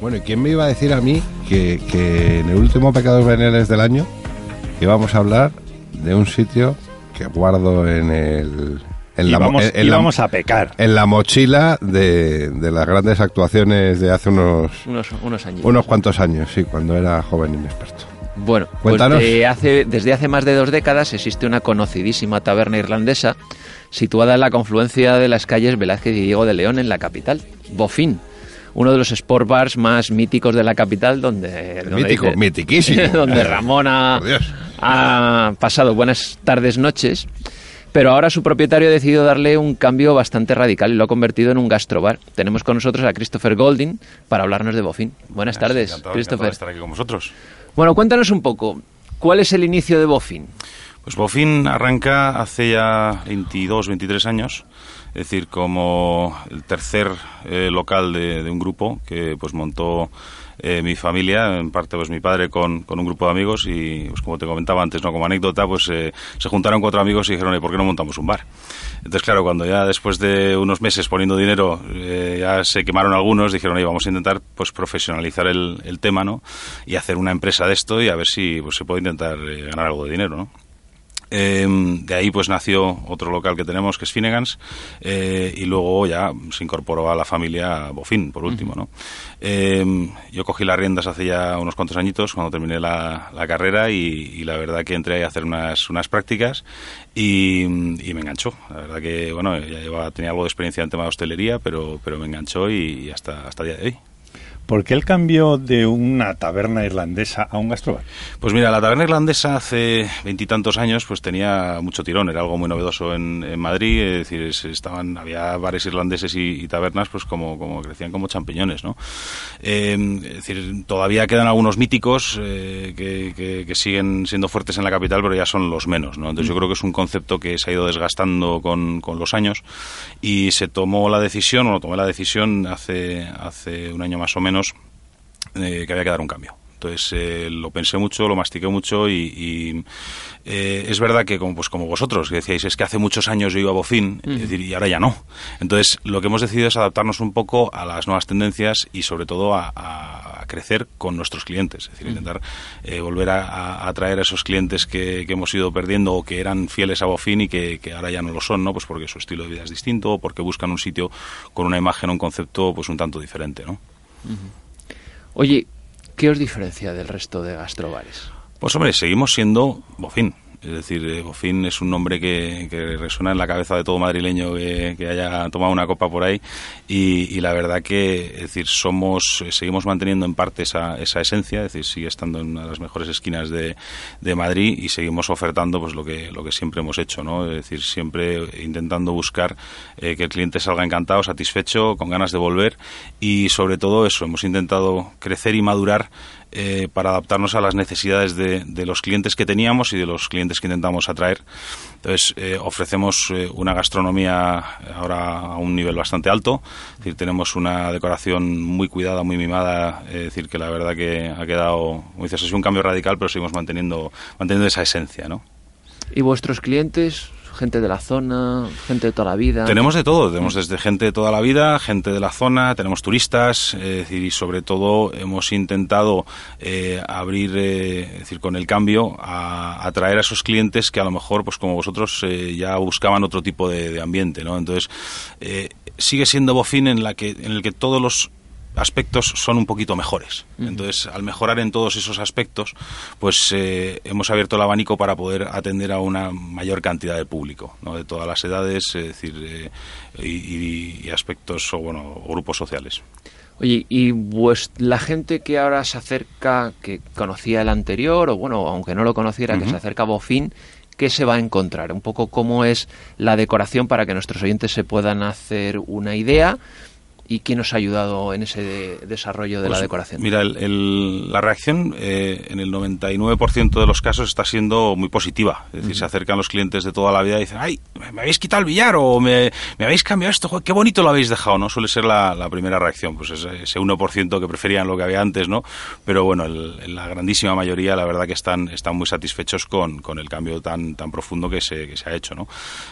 Bueno, ¿y quién me iba a decir a mí que, que en el último Pecados Veniales del año íbamos a hablar de un sitio que guardo en el... En íbamos, en íbamos a pecar. En la mochila de, de las grandes actuaciones de hace unos, Unos, unos años. unos cuantos años, sí, cuando era joven inexperto. Bueno, pues Cuéntanos. de hace, desde hace más de dos décadas existe una conocidísima taberna irlandesa situada en la confluencia de las calles Velázquez y Diego de León en la capital, Bofín. Uno de los sport bars más míticos de la capital, donde, donde Mítico, dice- mitiquísimo. donde Ramón ha, pasado buenas tardes, noches. Pero ahora su propietario ha decidido darle un cambio bastante radical y lo ha convertido en un gastrobar. Tenemos con nosotros a Christopher Golding para hablarnos de Bofín. Buenas tardes, Encantado, Christopher. encantado de estar aquí con vosotros. Bueno, cuéntanos un poco, ¿cuál es el inicio de Bofin? Pues Bofin arranca hace ya 22, 23 años, es decir, como el tercer eh, local de, un grupo que pues montó eh, mi familia, en parte pues mi padre con, con un grupo de amigos y pues como te comentaba antes, no como anécdota, pues eh, se juntaron cuatro amigos y dijeron, "Oye, ¿por qué no montamos un bar? Entonces, claro, cuando ya después de unos meses poniendo dinero eh, ya se quemaron algunos, dijeron, vamos a intentar pues profesionalizar el, el tema, ¿no? Y hacer una empresa de esto y a ver si pues, se puede intentar ganar algo de dinero, ¿no? Eh, de ahí pues nació otro local que tenemos que es Finnegan's eh, y luego ya se incorporó a la familia Bofin por último ¿no? Eh, yo cogí las riendas hace ya unos cuantos añitos cuando terminé la, la carrera y, y la verdad que entré ahí a hacer unas, unas prácticas y, y me enganchó. La verdad que bueno ya llevaba, tenía algo de experiencia en tema de hostelería pero, pero me enganchó y, hasta, hasta día de hoy ¿Por qué el cambio de una taberna irlandesa a un gastrobar? Pues mira, la taberna irlandesa hace veintitantos años pues tenía mucho tirón, era algo muy novedoso en, en Madrid, es decir, es- estaban, había bares irlandeses y, y tabernas pues como, como crecían como champiñones, ¿no? Eh, es decir, todavía quedan algunos míticos eh, que, que- que siguen siendo fuertes en la capital, pero ya son los menos, ¿no? Entonces yo creo que es un concepto que se ha ido desgastando con, con los años y se tomó la decisión, o tomé la decisión hace, hace un año más o menos, eh, que había que dar un cambio. Entonces eh, lo pensé mucho, lo mastiqué mucho y, y, eh, es verdad que como, pues, como vosotros que decíais, es que hace muchos años yo iba a es decir, y ahora ya no. Entonces lo que hemos decidido es adaptarnos un poco a las nuevas tendencias y sobre todo a, a- a crecer con nuestros clientes. Es decir, intentar eh, volver a, a atraer a esos clientes que, que hemos ido perdiendo o que eran fieles a Bofin y que, que ahora ya no lo son, ¿no? Pues porque su estilo de vida es distinto o porque buscan un sitio con una imagen, un concepto pues un tanto diferente, ¿no? Oye, ¿qué os diferencia del resto de gastrobares? Pues hombre, seguimos siendo Bofin. Es decir, eh, Bofin es un nombre que, que resuena en la cabeza de todo madrileño que, haya tomado una copa por ahí y, y la verdad que, es decir, somos, eh, seguimos manteniendo en parte esa, esa esencia, es decir, sigue estando en una de las mejores esquinas de, de Madrid y seguimos ofertando pues lo que, lo que siempre hemos hecho, ¿no? Es decir, siempre intentando buscar eh, que el cliente salga encantado, satisfecho, con ganas de volver y sobre todo eso, hemos intentado crecer y madurar eh, para adaptarnos a las necesidades de, de los clientes que teníamos y de los clientes que intentamos atraer. Entonces, eh, ofrecemos eh, una gastronomía ahora a un nivel bastante alto. Es decir, tenemos una decoración muy cuidada, muy mimada. Es decir, que la verdad que ha quedado, como dices, es un cambio radical, pero seguimos manteniendo, manteniendo esa esencia, ¿no? ¿Y vuestros clientes? Gente de la zona, gente de toda la vida. Tenemos de todo, tenemos desde gente de toda la vida, gente de la zona, tenemos turistas, es decir, y sobre todo hemos intentado eh, abrir, eh, es decir, con el cambio, a atraer a esos clientes que a lo mejor, pues como vosotros, eh, ya buscaban otro tipo de, ambiente, ¿no? Entonces, eh, sigue siendo Bofin en, la que, en el que todos los aspectos son un poquito mejores. Entonces, al mejorar en todos esos aspectos, pues eh, hemos abierto el abanico para poder atender a una mayor cantidad de público, ¿no? de todas las edades, es decir, eh, y, aspectos o bueno, grupos sociales. Oye, ¿y vues- la gente que ahora se acerca, que conocía el anterior, o bueno, aunque no lo conociera, que se acerca a Bofin, ¿qué se va a encontrar? Un poco cómo es la decoración para que nuestros oyentes se puedan hacer una idea ¿Y quién os ha ayudado en ese de- desarrollo de la Pues, decoración? Mira, el- el- la reacción eh, en el 99% de los casos está siendo muy positiva. Es decir, se acercan los clientes de toda la vida y dicen, ay, me habéis quitado el billar o me, me habéis cambiado esto, joder, qué bonito lo habéis dejado, ¿no? Suele ser la, la primera reacción, pues ese, ese 1% que preferían lo que había antes, ¿no? Pero bueno, el- la grandísima mayoría, la verdad que están, están muy satisfechos con, con el cambio tan, tan profundo que se, que se ha hecho, ¿no?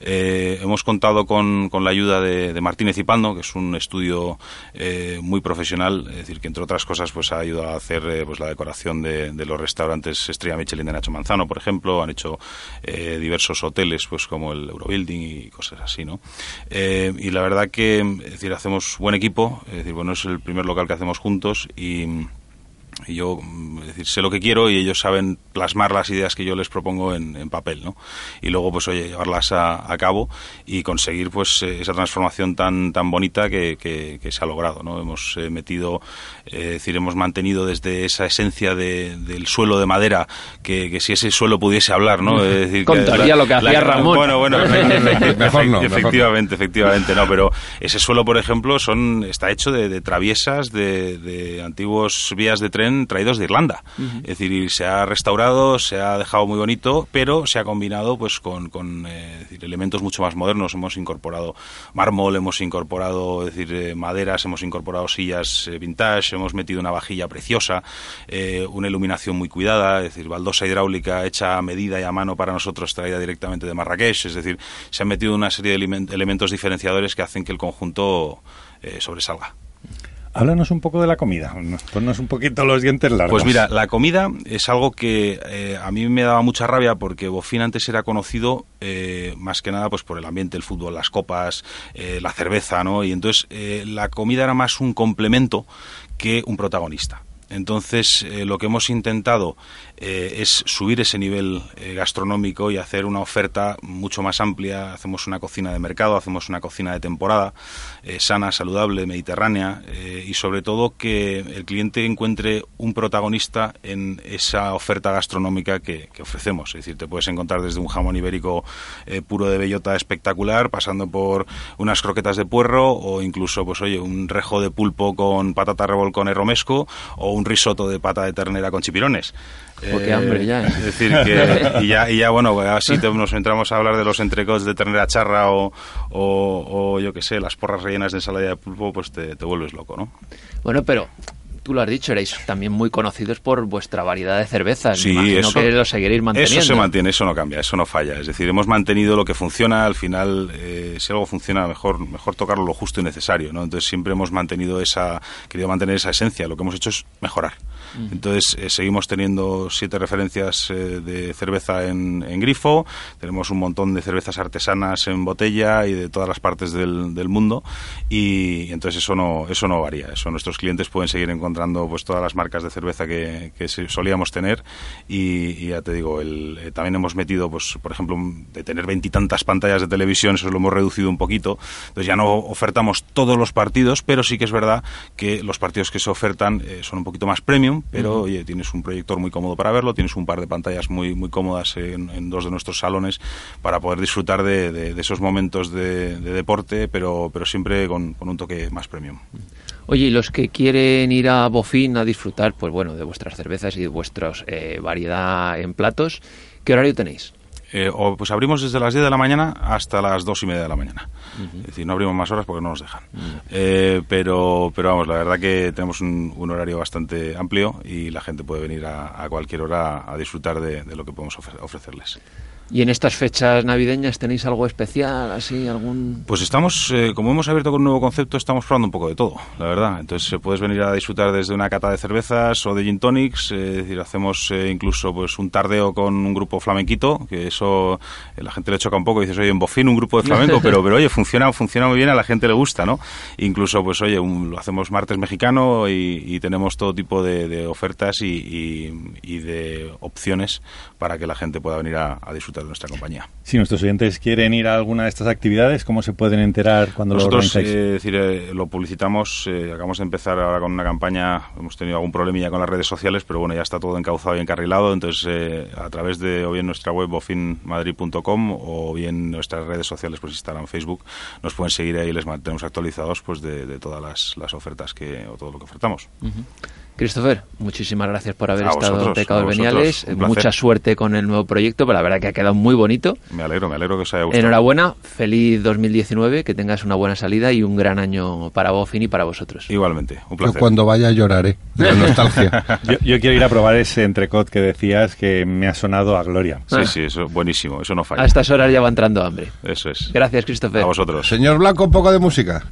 Eh, hemos contado con, con la ayuda de, de Martínez y Pando, que es un estudio eh, muy profesional, es decir, que entre otras cosas pues ha ayudado a hacer eh, pues la decoración de, los restaurantes Estrella Michelin de Nacho Manzano, por ejemplo, han hecho eh, diversos hoteles pues como el Eurobuilding y cosas así, ¿no? Y la verdad que decir, hacemos buen equipo, es decir, bueno, es el primer local que hacemos juntos y y yo mm, es decir, sé lo que quiero y ellos saben plasmar las ideas que yo les propongo en, en papel, ¿no? Y luego, pues, oye, llevarlas a, a cabo y conseguir, pues, eh, esa transformación tan tan bonita que, que- que se ha logrado, ¿no? Hemos eh, metido, eh, es decir, hemos mantenido desde esa esencia de- del suelo de madera, que, que si ese suelo pudiese hablar, ¿no? Es decir, Contaría lo que hacía Ramón. Bueno, bueno, efectivamente, Mejor no, mejor no. efectivamente, efectivamente, no, pero ese suelo, por ejemplo, son está hecho de, de traviesas de, de antiguos vías de tren traídos de Irlanda. Es decir, se ha restaurado, se ha dejado muy bonito, pero se ha combinado pues con, con, eh, decir, elementos mucho más modernos. Hemos incorporado mármol, hemos incorporado es decir, eh, maderas, hemos incorporado sillas eh, vintage, hemos metido una vajilla preciosa, una iluminación muy cuidada, es decir, baldosa hidráulica hecha a medida y a mano para nosotros, traída directamente de Marrakech. Es decir, se han metido una serie de elemen- elementos diferenciadores que hacen que el conjunto sobresalga. Háblanos un poco de la comida. Ponnos un poquito los dientes largos. Pues mira, la comida es algo que eh, a mí me daba mucha rabia porque Bofín antes era conocido eh, más que nada pues por el ambiente, el fútbol, las copas, eh, la cerveza, ¿no? Y entonces eh, la comida era más un complemento que un protagonista. Entonces, eh, lo que hemos intentado eh, es subir ese nivel eh, gastronómico y hacer una oferta mucho más amplia. Hacemos una cocina de mercado, hacemos una cocina de temporada, sana, saludable, mediterránea y sobre todo que el cliente encuentre un protagonista en esa oferta gastronómica que, ofrecemos. Es decir, te puedes encontrar desde un jamón ibérico puro de bellota espectacular, pasando por unas croquetas de puerro o incluso, pues oye, un rejo de pulpo con patata revolcón y romesco o un risotto de pata de ternera con chipirones. Oh, qué hambre ya, ¿eh? Es decir, que y ya, y ya bueno, así te- nos entramos a hablar de los entrecots de ternera charra o, o, o yo qué sé, las porras rellenas de ensalada de pulpo, pues te, te vuelves loco, ¿no? Bueno, pero tú lo has dicho, erais también muy conocidos por vuestra variedad de cervezas. Sí, imagino eso- que lo seguiréis manteniendo. Eso se mantiene, eso no cambia, eso no falla. Es decir, hemos mantenido lo que funciona. Al final, eh, si algo funciona, mejor, mejor tocarlo lo justo y necesario. ¿no? Entonces, siempre hemos mantenido esa, querido mantener esa esencia. Lo que hemos hecho es mejorar. Entonces, eh, seguimos teniendo siete referencias eh, de cerveza en, en grifo. Tenemos un montón de cervezas artesanas en botella y de todas las partes del, mundo. Y, entonces, eso no, eso no varía. Eso nuestros clientes pueden seguir encontrando pues todas las marcas de cerveza que, solíamos tener. Y, ya te digo, el, eh, también hemos metido, pues, por ejemplo, de tener veintitantas pantallas de televisión, eso lo hemos reducido un poquito. Entonces ya no ofertamos todos los partidos, pero sí que es verdad que los partidos que se ofertan son un poquito más premium, pero oye, tienes un proyector muy cómodo para verlo, tienes un par de pantallas muy, muy cómodas en, en dos de nuestros salones para poder disfrutar de, de- de esos momentos de, de deporte, pero, pero siempre con, con un toque más premium. Oye, y los que quieren ir a Bofín a disfrutar, pues bueno, de vuestras cervezas y de vuestra variedad en platos, ¿qué horario tenéis? Eh, o, pues abrimos desde las 10 de la mañana hasta las 2 y media de la mañana. Es decir, no abrimos más horas porque no nos dejan. Eh, pero, pero vamos, la verdad que tenemos un, un horario bastante amplio y la gente puede venir a, a cualquier hora a disfrutar de, de lo que podemos ofre- ofrecerles. ¿Y en estas fechas navideñas tenéis algo especial, así, algún...? Pues estamos, eh, como hemos abierto con un nuevo concepto, estamos probando un poco de todo, la verdad. Entonces puedes venir a disfrutar desde una cata de cervezas o de gin tonics, eh, es decir, hacemos eh, incluso pues un tardeo con un grupo flamenquito, que eso eh, la gente le choca un poco, y dices, oye, en Bofín un grupo de flamenco, pero, pero oye, funciona, funciona muy bien, a la gente le gusta, ¿no? Incluso, pues oye, un- lo hacemos martes mexicano y, y tenemos todo tipo de, de ofertas y, y- y de opciones para que la gente pueda venir a, a disfrutar de nuestra compañía. Si nuestros oyentes quieren ir a alguna de estas actividades, ¿cómo se pueden enterar cuando Nosotros lo organizáis? eh, decir, eh, lo publicitamos, eh, acabamos de empezar ahora con una campaña, hemos tenido algún problemilla con las redes sociales, pero bueno, ya está todo encauzado y encarrilado, entonces eh, a través de o bien nuestra web en madrid.com o bien nuestras redes sociales, pues Instagram, Facebook, nos pueden seguir ahí y les mantenemos actualizados pues de, todas las, ofertas que, o todo lo que ofertamos. Christopher, muchísimas gracias por haber estado en Pecados Veniales. Mucha suerte con el nuevo proyecto, pero la verdad que ha quedado muy bonito. Me alegro, me alegro que os haya gustado. Enhorabuena, feliz 2019, que tengas una buena salida y un gran año para Bofin y para vosotros. Igualmente, un placer. Yo cuando vaya lloraré de la nostalgia. yo, quiero ir a probar ese entrecot que decías que me ha sonado a gloria. Sí, ah. sí, eso buenísimo, eso no falla. A estas horas ya va entrando hambre. Eso es. Gracias, Christopher. A vosotros. Señor Blanco, un poco de música.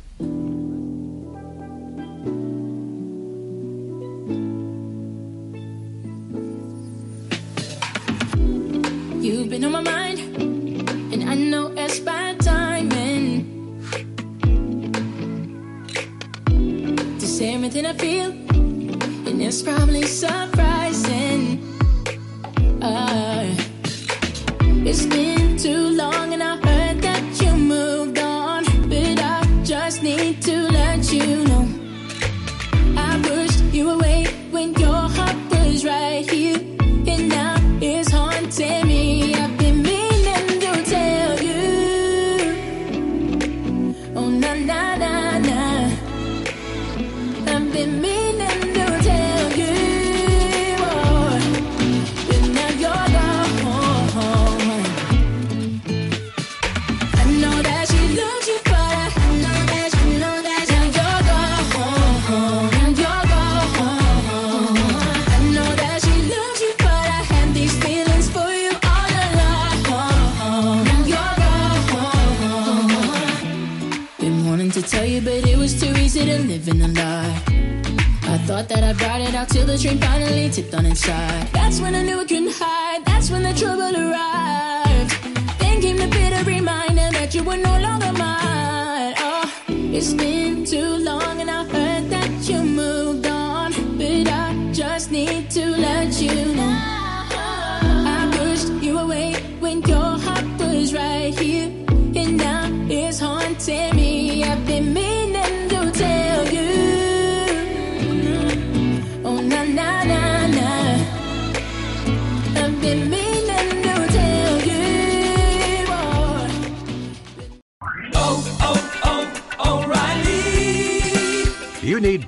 Easy to live in a lie. I thought that I'd brought it out till the train finally tipped on its side. That's when I knew I couldn't hide. That's when the trouble arrived. Then came the bitter reminder that you were no longer mine. Oh, it's been too long and I heard that you moved on, but I just need to let you know.